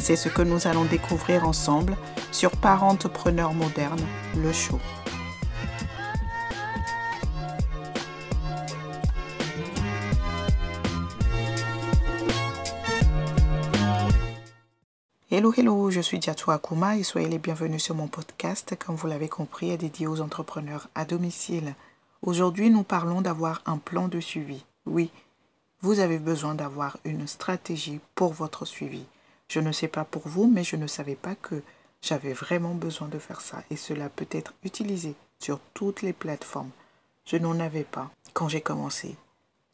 C'est ce que nous allons découvrir ensemble sur Parentepreneur moderne, le show. Hello, hello, je suis Diatou Akuma et soyez les bienvenus sur mon podcast, comme vous l'avez compris, est dédié aux entrepreneurs à domicile. Aujourd'hui, nous parlons d'avoir un plan de suivi. Oui, vous avez besoin d'avoir une stratégie pour votre suivi. Je ne sais pas pour vous, mais je ne savais pas que j'avais vraiment besoin de faire ça et cela peut être utilisé sur toutes les plateformes. Je n'en avais pas quand j'ai commencé.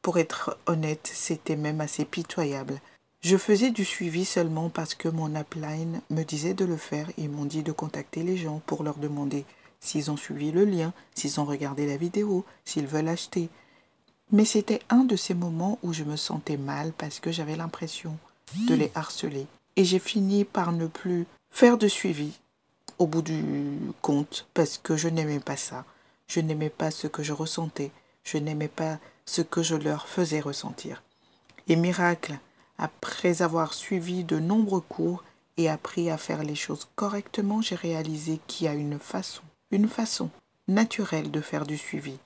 Pour être honnête, c'était même assez pitoyable. Je faisais du suivi seulement parce que mon upline me disait de le faire et m'ont dit de contacter les gens pour leur demander s'ils ont suivi le lien, s'ils ont regardé la vidéo, s'ils veulent acheter. Mais c'était un de ces moments où je me sentais mal parce que j'avais l'impression de les harceler. Et j'ai fini par ne plus faire de suivi au bout du compte parce que je n'aimais pas ça. Je n'aimais pas ce que je ressentais. Je n'aimais pas ce que je leur faisais ressentir. Et miracle, après avoir suivi de nombreux cours et appris à faire les choses correctement, j'ai réalisé qu'il y a une façon, une façon naturelle de faire du suivi,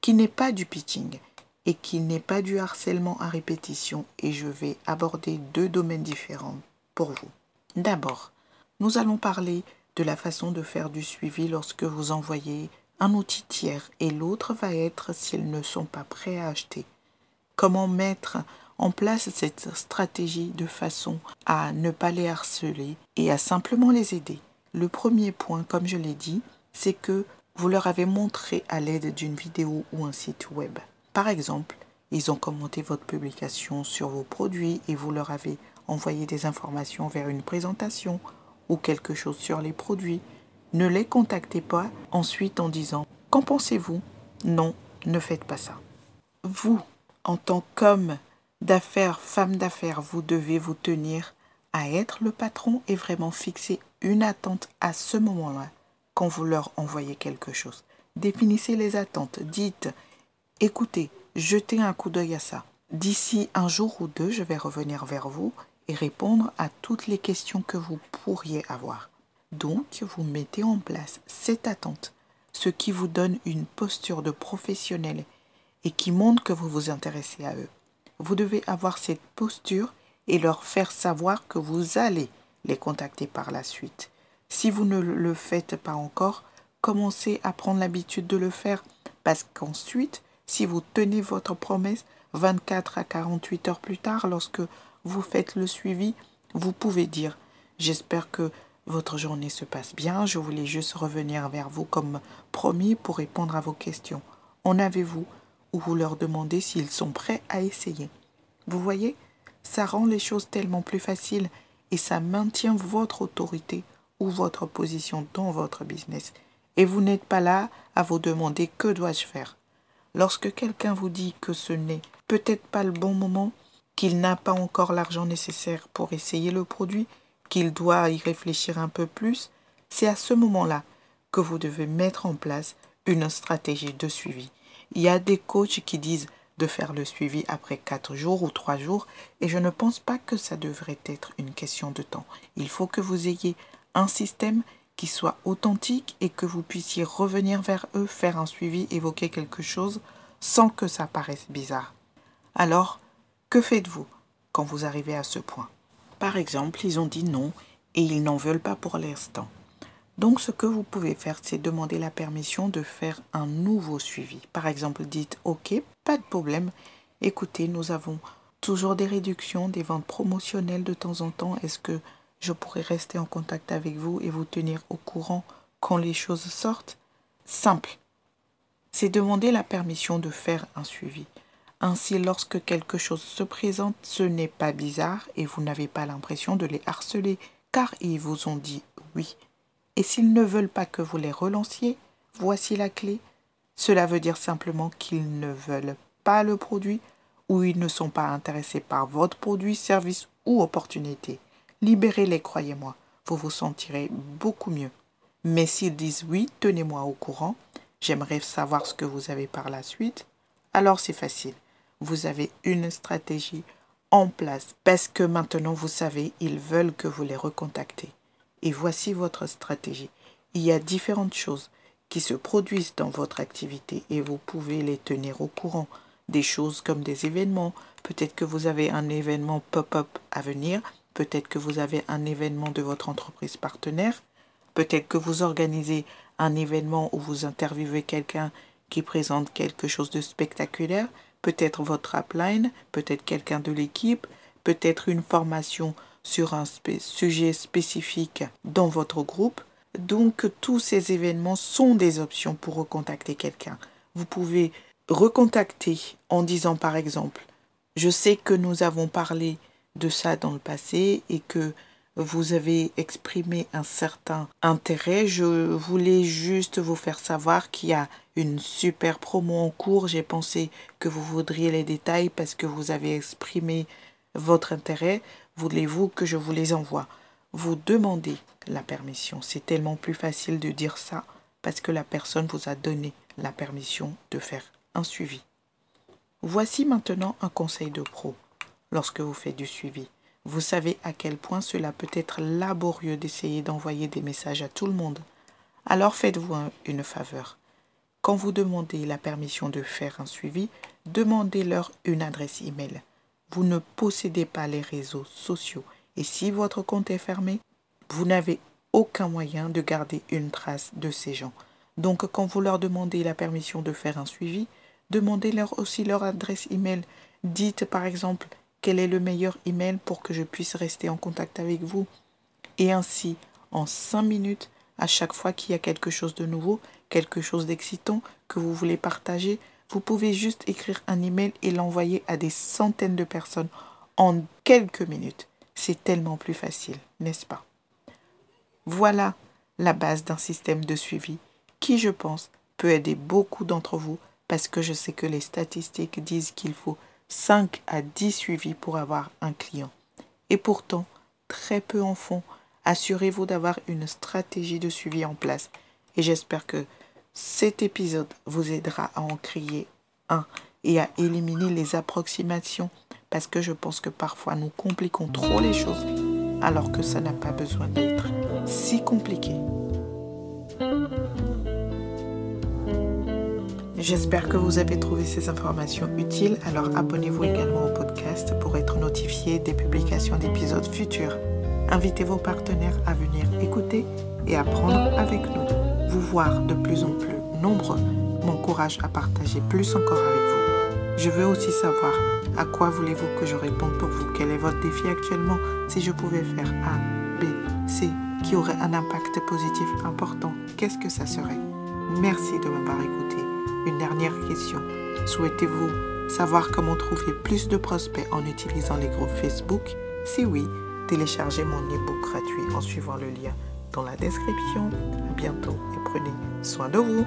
qui n'est pas du pitching et qui n'est pas du harcèlement à répétition et je vais aborder deux domaines différents pour vous. D'abord, nous allons parler de la façon de faire du suivi lorsque vous envoyez un outil tiers et l'autre va être s'ils ne sont pas prêts à acheter. Comment mettre en place cette stratégie de façon à ne pas les harceler et à simplement les aider? Le premier point, comme je l'ai dit, c'est que vous leur avez montré à l'aide d'une vidéo ou un site web. Par exemple, ils ont commenté votre publication sur vos produits et vous leur avez envoyé des informations vers une présentation ou quelque chose sur les produits. Ne les contactez pas ensuite en disant Qu'en pensez-vous? Non, ne faites pas ça. Vous, en tant qu'homme d'affaires, femme d'affaires, vous devez vous tenir à être le patron et vraiment fixer une attente à ce moment-là quand vous leur envoyez quelque chose. Définissez les attentes. Dites, écoutez, jetez un coup d'œil à ça. D'ici un jour ou deux, je vais revenir vers vous répondre à toutes les questions que vous pourriez avoir. Donc, vous mettez en place cette attente, ce qui vous donne une posture de professionnel et qui montre que vous vous intéressez à eux vous devez avoir cette posture et leur faire savoir que vous allez les contacter par la suite. Si vous ne le faites pas encore, commencez à prendre l'habitude de le faire parce qu'ensuite, si vous tenez votre promesse 24 à 48 heures plus tard, lorsque vous faites le suivi, vous pouvez dire J'espère que votre journée se passe bien, je voulais juste revenir vers vous comme promis pour répondre à vos questions. En avez-vous ou vous leur demandez s'ils sont prêts à essayer? Vous voyez, ça rend les choses tellement plus faciles et ça maintient votre autorité ou votre position dans votre business. Et vous n'êtes pas là à vous demander que dois-je faire. Lorsque quelqu'un vous dit que ce n'est peut-être pas le bon moment, qu'il n'a pas encore l'argent nécessaire pour essayer le produit, qu'il doit y réfléchir un peu plus, c'est à ce moment-là que vous devez mettre en place une stratégie de suivi il y a des coachs qui disent de faire le suivi après 4 jours ou 3 jours et je ne pense pas que ça devrait être une question de temps. Il faut que vous ayez un système qui soit authentique et que vous puissiez revenir vers eux, faire un suivi, évoquer quelque chose sans que ça paraisse bizarre. Alors, que faites-vous quand vous arrivez à ce point? Par exemple, ils ont dit non et ils n'en veulent pas pour l'instant. Donc ce que vous pouvez faire, c'est demander la permission de faire un nouveau suivi. Par exemple, dites OK, pas de problème. Écoutez, nous avons toujours des réductions, des ventes promotionnelles de temps en temps. Est-ce que je pourrais rester en contact avec vous et vous tenir au courant quand les choses sortent? Simple. C'est demander la permission de faire un suivi. Ainsi, lorsque quelque chose se présente, ce n'est pas bizarre et vous n'avez pas l'impression de les harceler car ils vous ont dit oui Et s'ils ne veulent pas que vous les relanciez, voici la clé. Cela veut dire simplement qu'ils ne veulent pas le produit ou ils ne sont pas intéressés par votre produit, service ou opportunité. Libérez-les, croyez-moi, vous vous sentirez beaucoup mieux. Mais s'ils disent oui, tenez-moi au courant, j'aimerais savoir ce que vous avez par la suite, alors c'est facile. Vous avez une stratégie en place parce que maintenant vous savez, ils veulent que vous les recontactez. Et voici votre stratégie. Il y a différentes choses qui se produisent dans votre activité et vous pouvez les tenir au courant. Des choses comme des événements. Peut-être que vous avez un événement pop-up à venir. Peut-être que vous avez un événement de votre entreprise partenaire. Peut-être que vous organisez un événement où vous interviewez quelqu'un qui présente quelque chose de spectaculaire. Peut-être votre upline, peut-être quelqu'un de l'équipe, peut-être une formation sur un sujet spécifique dans votre groupe. Donc tous ces événements sont des options pour recontacter quelqu'un. Vous pouvez recontacter en disant par exemple, je sais que nous avons parlé de ça dans le passé et que vous avez exprimé un certain intérêt. Je voulais juste vous faire savoir qu'il y a une super promo en cours. J'ai pensé que vous voudriez les détails parce que vous avez exprimé votre intérêt. Voulez-vous que je vous les envoie? Vous demandez la permission. C'est tellement plus facile de dire ça parce que la personne vous a donné la permission de faire un suivi. Voici maintenant un conseil de pro lorsque vous faites du suivi. Vous savez à quel point cela peut être laborieux d'essayer d'envoyer des messages à tout le monde. Alors faites-vous une faveur. Quand vous demandez la permission de faire un suivi, demandez-leur une adresse email. Vous ne possédez pas les réseaux sociaux et si votre compte est fermé, vous n'avez aucun moyen de garder une trace de ces gens. Donc quand vous leur demandez la permission de faire un suivi, demandez-leur aussi leur adresse email. Dites par exemple quel est le meilleur email pour que je puisse rester en contact avec vous. Et ainsi, en cinq minutes, à chaque fois qu'il y a quelque chose de nouveau, quelque chose d'excitant que vous voulez partager, vous pouvez juste écrire un email et l'envoyer à des centaines de personnes en quelques minutes. C'est tellement plus facile, n'est-ce pas? Voilà la base d'un système de suivi qui, je pense, peut aider beaucoup d'entre vous parce que je sais que les statistiques disent qu'il faut 5 à 10 suivis pour avoir un client. Et pourtant, très peu en font. Assurez-vous d'avoir une stratégie de suivi en place. Et j'espère que cet épisode vous aidera à en créer un et à éliminer les approximations parce que je pense que parfois nous compliquons trop les choses alors que ça n'a pas besoin d'être si compliqué. J'espère que vous avez trouvé ces informations utiles, alors abonnez-vous également au podcast pour être notifié des publications d'épisodes futurs. Invitez vos partenaires à venir écouter et apprendre avec nous. Vous voir de plus en plus nombreux m'encourage à partager plus encore avec vous. Je veux aussi savoir à quoi voulez-vous que je réponde pour vous Quel est votre défi actuellement? Si je pouvais faire A, B, C, qui aurait un impact positif important, qu'est-ce que ça serait? Merci de m'avoir écouté. Une dernière question. Souhaitez-vous savoir comment trouver plus de prospects en utilisant les groupes Facebook? Si oui, téléchargez mon e-book gratuit en suivant le lien dans la description. À bientôt et prenez soin de vous.